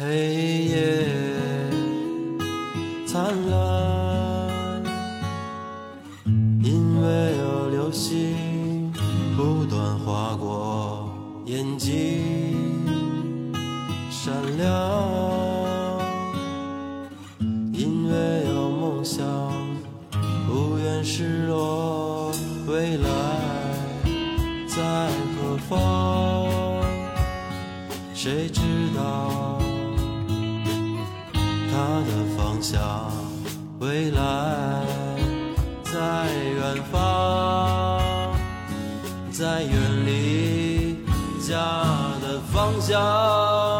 黑夜灿烂，因为有流星不断划过眼睛，闪亮。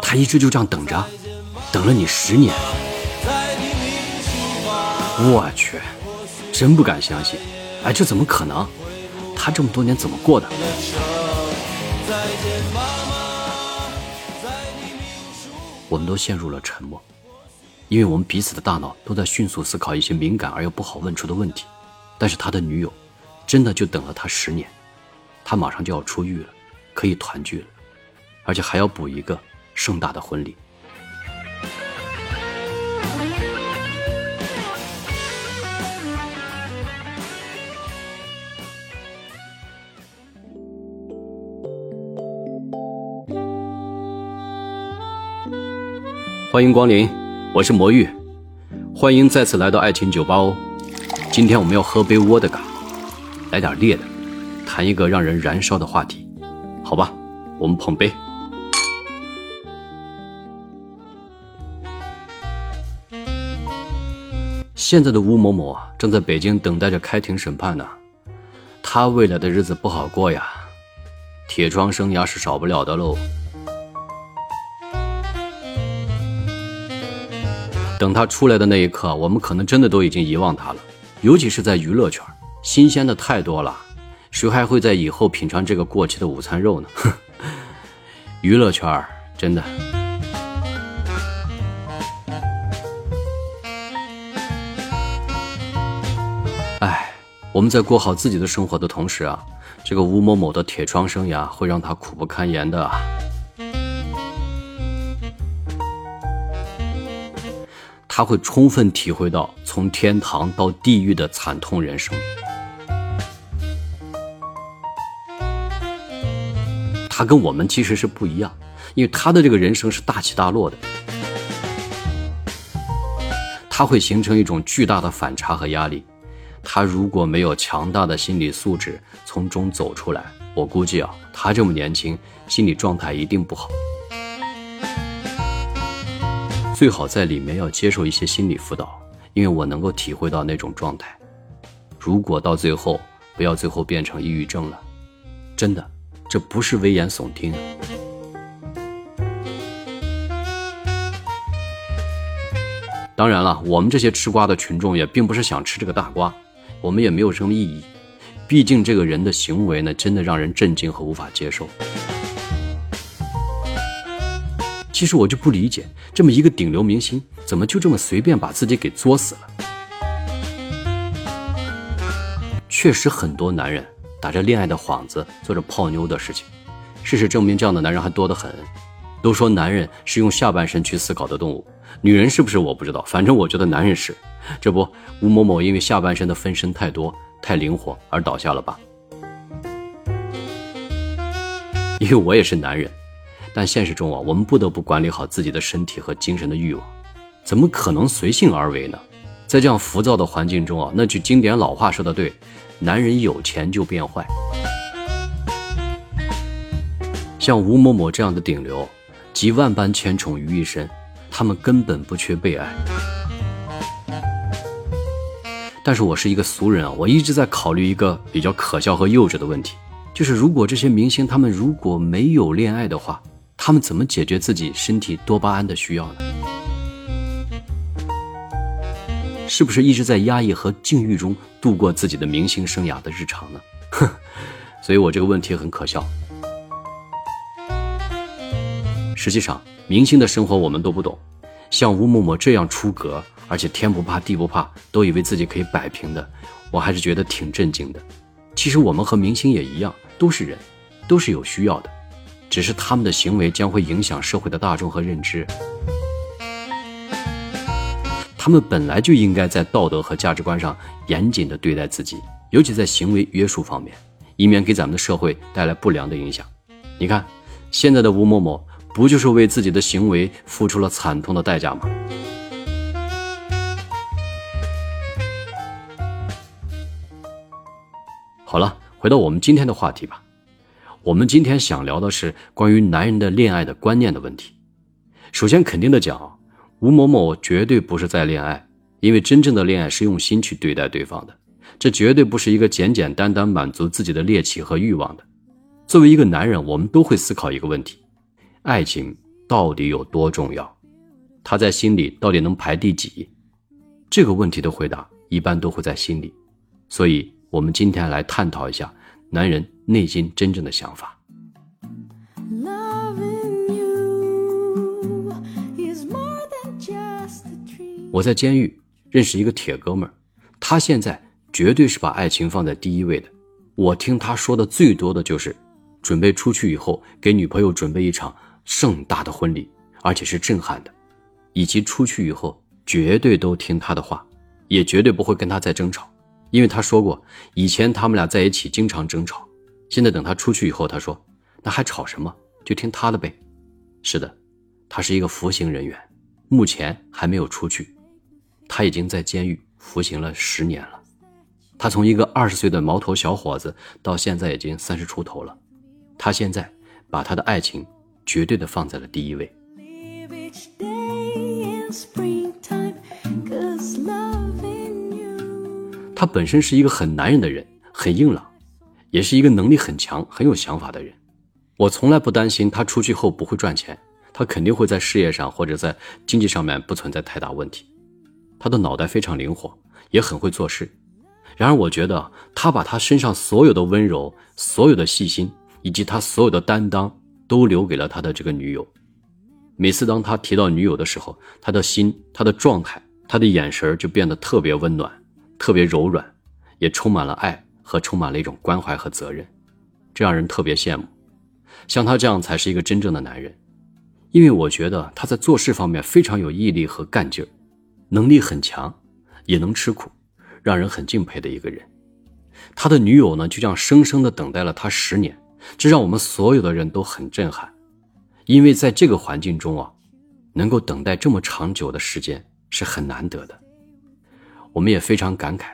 他一直就这样等着，等了你十年。我去，真不敢相信！哎，这怎么可能？他这么多年怎么过的？我们都陷入了沉默，因为我们彼此的大脑都在迅速思考一些敏感而又不好问出的问题。但是他的女友，真的就等了他十年，他马上就要出狱了，可以团聚了，而且还要补一个盛大的婚礼。欢迎光临，我是魔芋，欢迎再次来到爱情酒吧哦。今天我们要喝杯沃德嘎，来点烈的，谈一个让人燃烧的话题，好吧？我们碰杯。现在的吴某某啊，正在北京等待着开庭审判呢，他未来的日子不好过呀，铁窗生涯是少不了的喽。等他出来的那一刻，我们可能真的都已经遗忘他了，尤其是在娱乐圈，新鲜的太多了，谁还会在以后品尝这个过期的午餐肉呢？娱乐圈真的。我们在过好自己的生活的同时啊，这个吴某某的铁窗生涯会让他苦不堪言的。他会充分体会到从天堂到地狱的惨痛人生。他跟我们其实是不一样，因为他的这个人生是大起大落的，他会形成一种巨大的反差和压力。他如果没有强大的心理素质从中走出来，我估计啊，他这么年轻，心理状态一定不好。最好在里面要接受一些心理辅导，因为我能够体会到那种状态。如果到最后不要最后变成抑郁症了，真的，这不是危言耸听。当然了，我们这些吃瓜的群众也并不是想吃这个大瓜，我们也没有什么异议。毕竟这个人的行为呢，真的让人震惊和无法接受。其实我就不理解，这么一个顶流明星，怎么就这么随便把自己给作死了？确实，很多男人打着恋爱的幌子做着泡妞的事情。事实证明，这样的男人还多得很。都说男人是用下半身去思考的动物，女人是不是我不知道，反正我觉得男人是。这不，吴某某因为下半身的分身太多、太灵活而倒下了吧？因为我也是男人。但现实中啊，我们不得不管理好自己的身体和精神的欲望，怎么可能随性而为呢？在这样浮躁的环境中啊，那句经典老话说的对：男人有钱就变坏。像吴某某这样的顶流，集万般千宠于一身，他们根本不缺被爱。但是我是一个俗人啊，我一直在考虑一个比较可笑和幼稚的问题，就是如果这些明星他们如果没有恋爱的话。他们怎么解决自己身体多巴胺的需要呢？是不是一直在压抑和禁欲中度过自己的明星生涯的日常呢？哼，所以我这个问题很可笑。实际上，明星的生活我们都不懂，像吴某某这样出格，而且天不怕地不怕，都以为自己可以摆平的，我还是觉得挺震惊的。其实我们和明星也一样，都是人，都是有需要的。只是他们的行为将会影响社会的大众和认知。他们本来就应该在道德和价值观上严谨的对待自己，尤其在行为约束方面，以免给咱们的社会带来不良的影响。你看，现在的吴某某不就是为自己的行为付出了惨痛的代价吗？好了，回到我们今天的话题吧。我们今天想聊的是关于男人的恋爱的观念的问题。首先，肯定的讲，吴某某绝对不是在恋爱，因为真正的恋爱是用心去对待对方的，这绝对不是一个简简单单满足自己的猎奇和欲望的。作为一个男人，我们都会思考一个问题：爱情到底有多重要？他在心里到底能排第几？这个问题的回答一般都会在心里。所以，我们今天来探讨一下男人内心真正的想法。我在监狱认识一个铁哥们儿，他现在绝对是把爱情放在第一位的。我听他说的最多的就是，准备出去以后给女朋友准备一场盛大的婚礼，而且是震撼的，以及出去以后绝对都听他的话，也绝对不会跟他再争吵，因为他说过，以前他们俩在一起经常争吵，现在等他出去以后，他说，那还吵什么？就听他的呗。是的，他是一个服刑人员，目前还没有出去。他已经在监狱服刑了十年了，他从一个二十岁的毛头小伙子到现在已经三十出头了，他现在把他的爱情绝对的放在了第一位。他本身是一个很男人的人，很硬朗，也是一个能力很强、很有想法的人。我从来不担心他出去后不会赚钱，他肯定会在事业上或者在经济上面不存在太大问题。他的脑袋非常灵活，也很会做事。然而，我觉得他把他身上所有的温柔、所有的细心，以及他所有的担当，都留给了他的这个女友。每次当他提到女友的时候，他的心、他的状态、他的眼神就变得特别温暖、特别柔软，也充满了爱和充满了一种关怀和责任，这让人特别羡慕。像他这样才是一个真正的男人，因为我觉得他在做事方面非常有毅力和干劲儿。能力很强，也能吃苦，让人很敬佩的一个人。他的女友呢，就这样生生的等待了他十年，这让我们所有的人都很震撼。因为在这个环境中啊，能够等待这么长久的时间是很难得的。我们也非常感慨，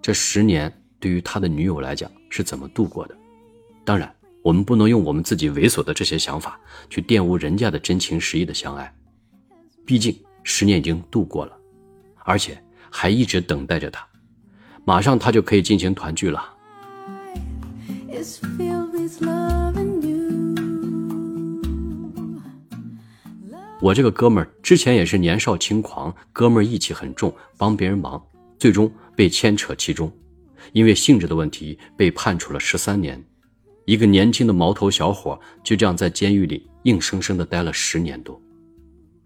这十年对于他的女友来讲是怎么度过的。当然，我们不能用我们自己猥琐的这些想法去玷污人家的真情实意的相爱。毕竟十年已经度过了。而且还一直等待着他，马上他就可以进行团聚了。我这个哥们儿之前也是年少轻狂，哥们儿义气很重，帮别人忙，最终被牵扯其中，因为性质的问题被判处了十三年。一个年轻的毛头小伙就这样在监狱里硬生生的待了十年多，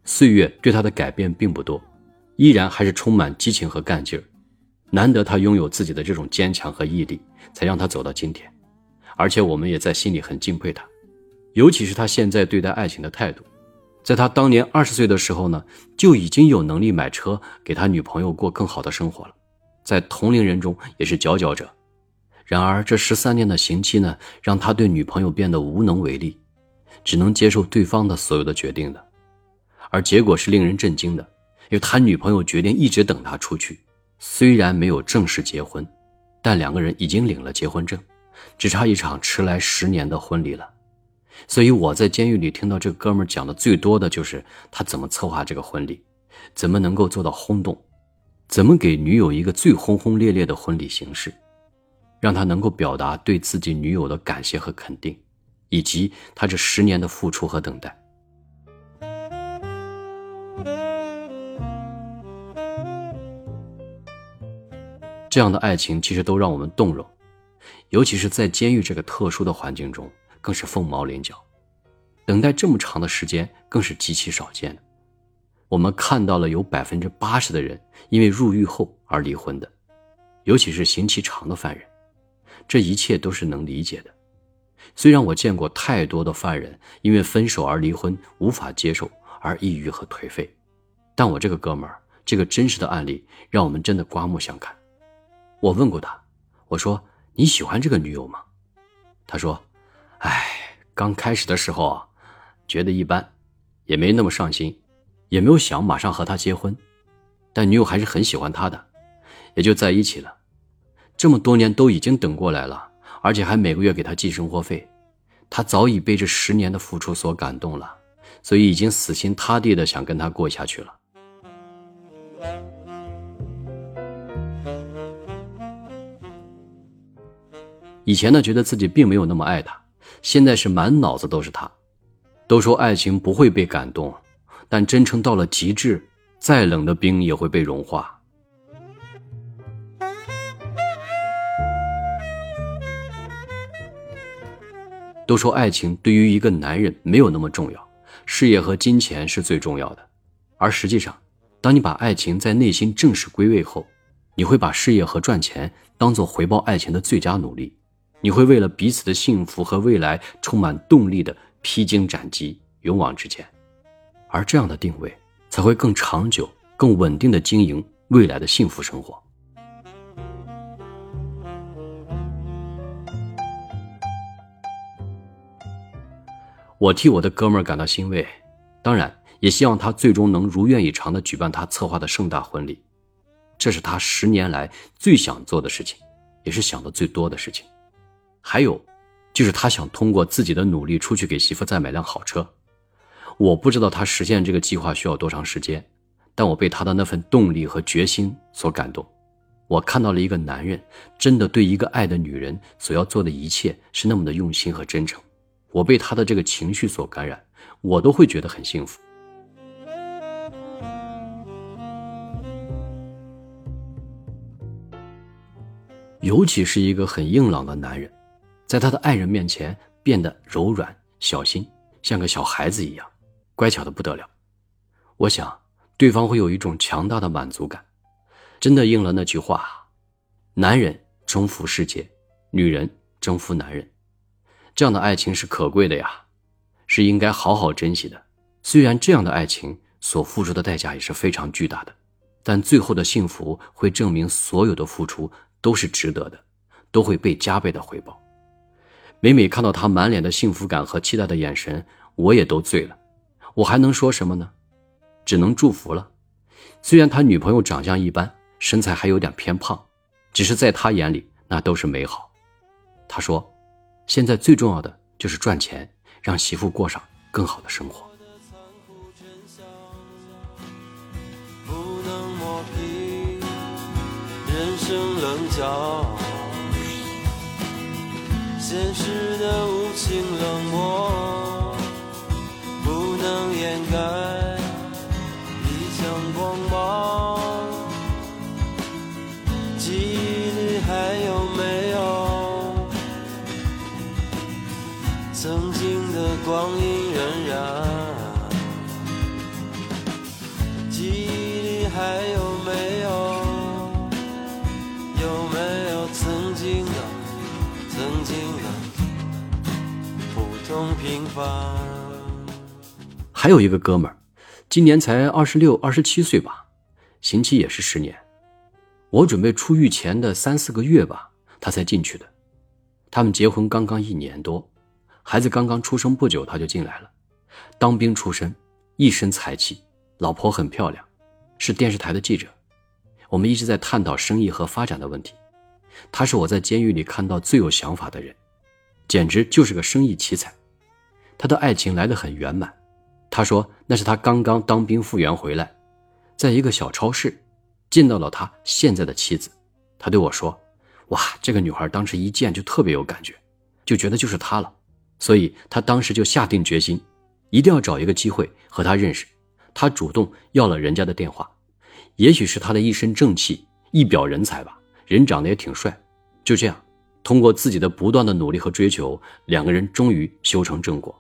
岁月对他的改变并不多。依然还是充满激情和干劲儿，难得他拥有自己的这种坚强和毅力，才让他走到今天。而且我们也在心里很敬佩他，尤其是他现在对待爱情的态度。在他当年二十岁的时候呢，就已经有能力买车给他女朋友过更好的生活了，在同龄人中也是佼佼者。然而这十三年的刑期呢，让他对女朋友变得无能为力，只能接受对方的所有的决定的，而结果是令人震惊的。因为他女朋友决定一直等他出去，虽然没有正式结婚，但两个人已经领了结婚证，只差一场迟来十年的婚礼了。所以我在监狱里听到这个哥们讲的最多的就是他怎么策划这个婚礼，怎么能够做到轰动，怎么给女友一个最轰轰烈烈的婚礼形式，让他能够表达对自己女友的感谢和肯定，以及他这十年的付出和等待。这样的爱情其实都让我们动容，尤其是在监狱这个特殊的环境中，更是凤毛麟角。等待这么长的时间，更是极其少见的。我们看到了有百分之八十的人因为入狱后而离婚的，尤其是刑期长的犯人。这一切都是能理解的。虽然我见过太多的犯人因为分手而离婚，无法接受而抑郁和颓废，但我这个哥们儿。这个真实的案例让我们真的刮目相看。我问过他，我说你喜欢这个女友吗？他说：“哎，刚开始的时候啊，觉得一般，也没那么上心，也没有想马上和她结婚。但女友还是很喜欢他的，也就在一起了。这么多年都已经等过来了，而且还每个月给他寄生活费。他早已被这十年的付出所感动了，所以已经死心塌地的想跟他过下去了。”以前呢，觉得自己并没有那么爱他，现在是满脑子都是他。都说爱情不会被感动，但真诚到了极致，再冷的冰也会被融化。都说爱情对于一个男人没有那么重要，事业和金钱是最重要的。而实际上，当你把爱情在内心正式归位后，你会把事业和赚钱当做回报爱情的最佳努力。你会为了彼此的幸福和未来充满动力的披荆斩棘，勇往直前，而这样的定位才会更长久、更稳定的经营未来的幸福生活。我替我的哥们儿感到欣慰，当然也希望他最终能如愿以偿的举办他策划的盛大婚礼，这是他十年来最想做的事情，也是想的最多的事情。还有，就是他想通过自己的努力出去给媳妇再买辆好车。我不知道他实现这个计划需要多长时间，但我被他的那份动力和决心所感动。我看到了一个男人真的对一个爱的女人所要做的一切是那么的用心和真诚。我被他的这个情绪所感染，我都会觉得很幸福。尤其是一个很硬朗的男人。在他的爱人面前变得柔软、小心，像个小孩子一样，乖巧的不得了。我想，对方会有一种强大的满足感，真的应了那句话：“男人征服世界，女人征服男人。”这样的爱情是可贵的呀，是应该好好珍惜的。虽然这样的爱情所付出的代价也是非常巨大的，但最后的幸福会证明所有的付出都是值得的，都会被加倍的回报。每每看到他满脸的幸福感和期待的眼神，我也都醉了。我还能说什么呢？只能祝福了。虽然他女朋友长相一般，身材还有点偏胖，只是在他眼里那都是美好。他说：“现在最重要的就是赚钱，让媳妇过上更好的生活。”人生棱角。现实的无情冷漠，不能掩盖理想光芒。记忆里还有没有曾经的光阴平凡。还有一个哥们儿，今年才二十六、二十七岁吧，刑期也是十年。我准备出狱前的三四个月吧，他才进去的。他们结婚刚刚一年多，孩子刚刚出生不久，他就进来了。当兵出身，一身才气，老婆很漂亮，是电视台的记者。我们一直在探讨生意和发展的问题。他是我在监狱里看到最有想法的人，简直就是个生意奇才。他的爱情来得很圆满，他说那是他刚刚当兵复员回来，在一个小超市见到了他现在的妻子，他对我说：“哇，这个女孩当时一见就特别有感觉，就觉得就是她了，所以他当时就下定决心，一定要找一个机会和她认识。他主动要了人家的电话，也许是他的一身正气，一表人才吧，人长得也挺帅。就这样，通过自己的不断的努力和追求，两个人终于修成正果。”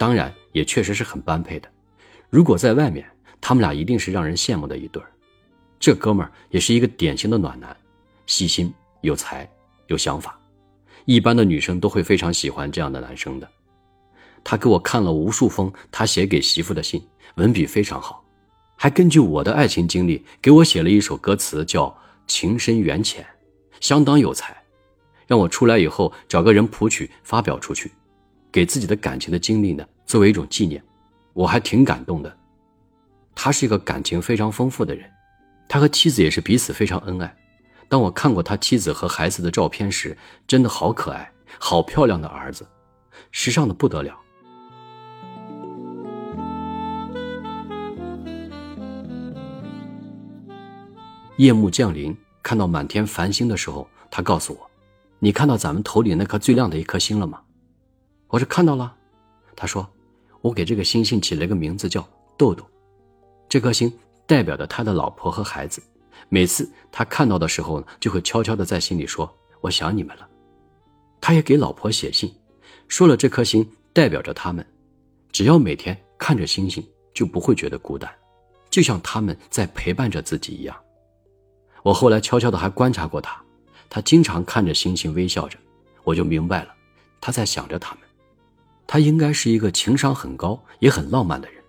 当然，也确实是很般配的。如果在外面，他们俩一定是让人羡慕的一对儿。这哥们儿也是一个典型的暖男，细心、有才、有想法，一般的女生都会非常喜欢这样的男生的。他给我看了无数封他写给媳妇的信，文笔非常好，还根据我的爱情经历给我写了一首歌词，叫《情深缘浅》，相当有才，让我出来以后找个人谱曲发表出去，给自己的感情的经历呢作为一种纪念，我还挺感动的。他是一个感情非常丰富的人，他和妻子也是彼此非常恩爱。当我看过他妻子和孩子的照片时，真的好可爱，好漂亮的儿子，时尚的不得了。夜幕降临，看到满天繁星的时候，他告诉我：“你看到咱们头顶那颗最亮的一颗星了吗？”我说：“看到了。”他说：“我给这个星星起了个名字，叫豆豆。这颗星代表着他的老婆和孩子。每次他看到的时候呢，就会悄悄的在心里说：‘我想你们了。’他也给老婆写信，说了这颗星代表着他们，只要每天看着星星，就不会觉得孤单，就像他们在陪伴着自己一样。”我后来悄悄的还观察过他，他经常看着星星微笑着，我就明白了，他在想着他们。他应该是一个情商很高也很浪漫的人。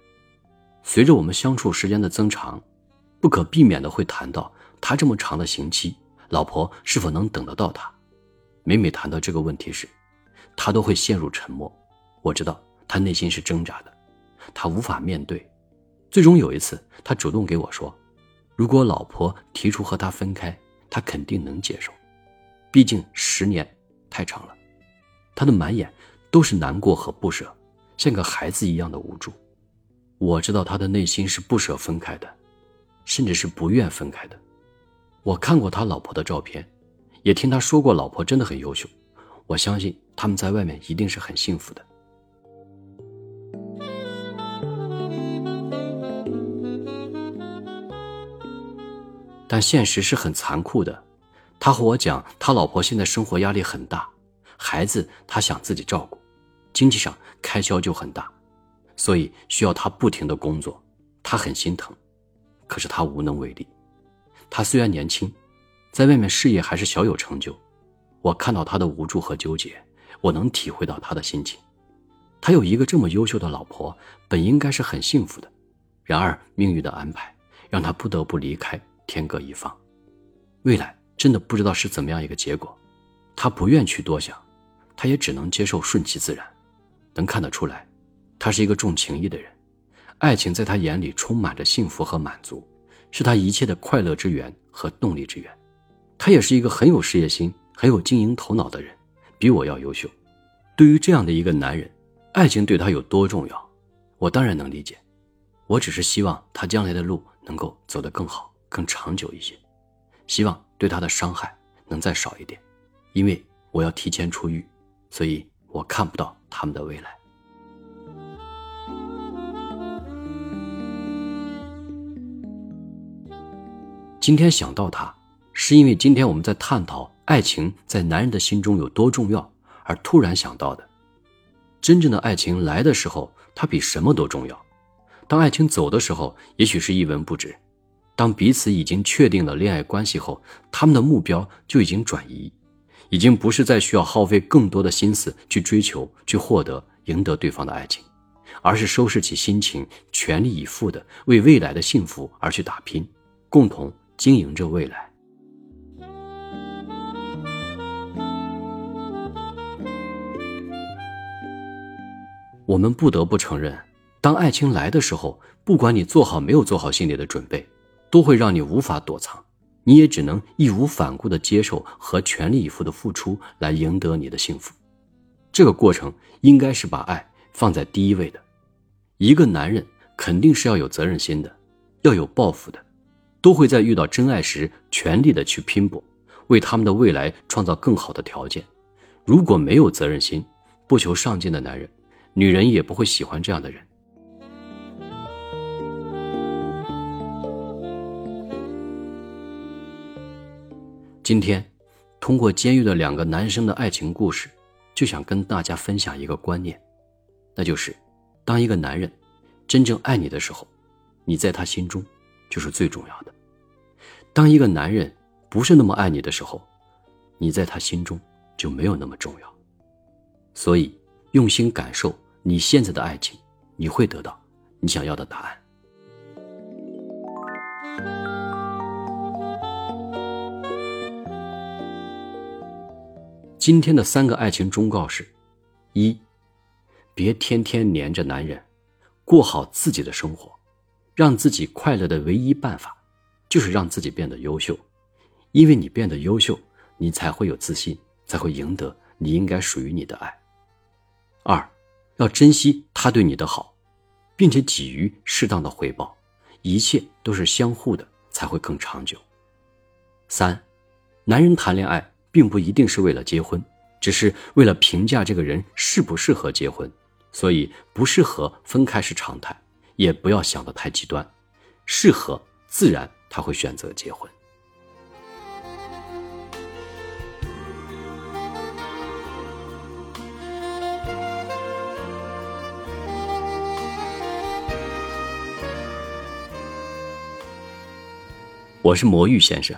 随着我们相处时间的增长，不可避免的会谈到他这么长的刑期，老婆是否能等得到他？每每谈到这个问题时，他都会陷入沉默。我知道他内心是挣扎的，他无法面对。最终有一次，他主动给我说。如果老婆提出和他分开，他肯定能接受，毕竟十年太长了。他的满眼都是难过和不舍，像个孩子一样的无助。我知道他的内心是不舍分开的，甚至是不愿分开的。我看过他老婆的照片，也听他说过老婆真的很优秀。我相信他们在外面一定是很幸福的。但现实是很残酷的，他和我讲，他老婆现在生活压力很大，孩子他想自己照顾，经济上开销就很大，所以需要他不停的工作，他很心疼，可是他无能为力。他虽然年轻，在外面事业还是小有成就，我看到他的无助和纠结，我能体会到他的心情。他有一个这么优秀的老婆，本应该是很幸福的，然而命运的安排让他不得不离开。天各一方，未来真的不知道是怎么样一个结果，他不愿去多想，他也只能接受顺其自然。能看得出来，他是一个重情义的人，爱情在他眼里充满着幸福和满足，是他一切的快乐之源和动力之源。他也是一个很有事业心、很有经营头脑的人，比我要优秀。对于这样的一个男人，爱情对他有多重要，我当然能理解。我只是希望他将来的路能够走得更好。更长久一些，希望对他的伤害能再少一点，因为我要提前出狱，所以我看不到他们的未来。今天想到他，是因为今天我们在探讨爱情在男人的心中有多重要，而突然想到的。真正的爱情来的时候，它比什么都重要；当爱情走的时候，也许是一文不值。当彼此已经确定了恋爱关系后，他们的目标就已经转移，已经不是再需要耗费更多的心思去追求、去获得、赢得对方的爱情，而是收拾起心情，全力以赴的为未来的幸福而去打拼，共同经营着未来。我们不得不承认，当爱情来的时候，不管你做好没有做好心理的准备。都会让你无法躲藏，你也只能义无反顾的接受和全力以赴的付出来赢得你的幸福。这个过程应该是把爱放在第一位的。一个男人肯定是要有责任心的，要有抱负的，都会在遇到真爱时全力的去拼搏，为他们的未来创造更好的条件。如果没有责任心，不求上进的男人，女人也不会喜欢这样的人。今天，通过监狱的两个男生的爱情故事，就想跟大家分享一个观念，那就是，当一个男人真正爱你的时候，你在他心中就是最重要的；当一个男人不是那么爱你的时候，你在他心中就没有那么重要。所以，用心感受你现在的爱情，你会得到你想要的答案。今天的三个爱情忠告是：一，别天天黏着男人，过好自己的生活，让自己快乐的唯一办法，就是让自己变得优秀，因为你变得优秀，你才会有自信，才会赢得你应该属于你的爱。二，要珍惜他对你的好，并且给予适当的回报，一切都是相互的，才会更长久。三，男人谈恋爱。并不一定是为了结婚，只是为了评价这个人适不适合结婚，所以不适合分开是常态，也不要想得太极端，适合自然他会选择结婚。我是魔芋先生。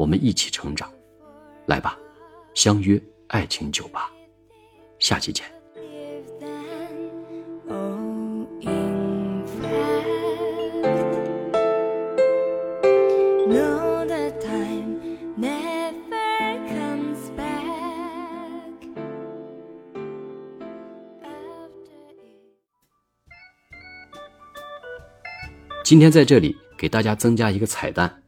我们一起成长，来吧，相约爱情酒吧，下期见。今天在这里给大家增加一个彩蛋。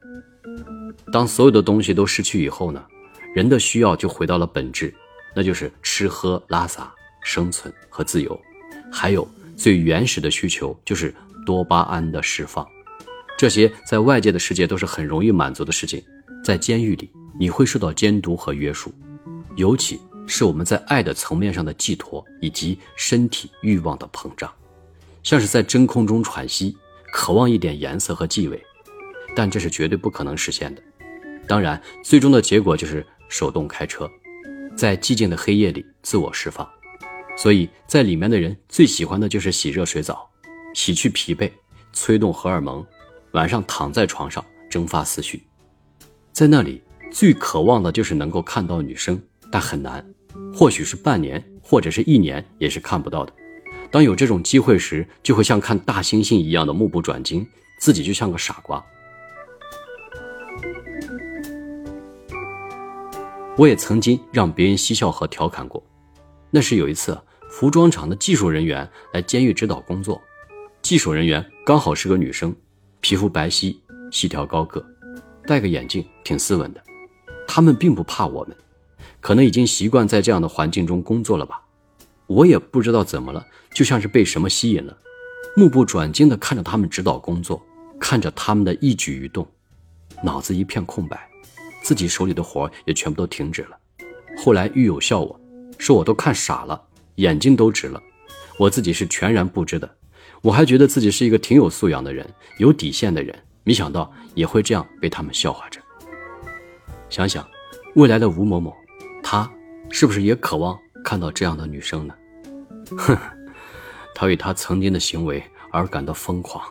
当所有的东西都失去以后呢，人的需要就回到了本质，那就是吃喝拉撒、生存和自由，还有最原始的需求就是多巴胺的释放。这些在外界的世界都是很容易满足的事情，在监狱里你会受到监督和约束，尤其是我们在爱的层面上的寄托以及身体欲望的膨胀，像是在真空中喘息，渴望一点颜色和气味，但这是绝对不可能实现的。当然，最终的结果就是手动开车，在寂静的黑夜里自我释放。所以在里面的人最喜欢的就是洗热水澡，洗去疲惫，催动荷尔蒙，晚上躺在床上蒸发思绪。在那里最渴望的就是能够看到女生，但很难，或许是半年，或者是一年，也是看不到的。当有这种机会时，就会像看大猩猩一样的目不转睛，自己就像个傻瓜。我也曾经让别人嬉笑和调侃过，那是有一次，服装厂的技术人员来监狱指导工作，技术人员刚好是个女生，皮肤白皙，细条高个，戴个眼镜，挺斯文的。他们并不怕我们，可能已经习惯在这样的环境中工作了吧。我也不知道怎么了，就像是被什么吸引了，目不转睛地看着他们指导工作，看着他们的一举一动，脑子一片空白。自己手里的活也全部都停止了。后来狱友笑我，说我都看傻了，眼睛都直了。我自己是全然不知的，我还觉得自己是一个挺有素养的人，有底线的人，没想到也会这样被他们笑话着。想想未来的吴某某，他是不是也渴望看到这样的女生呢？哼，他为他曾经的行为而感到疯狂。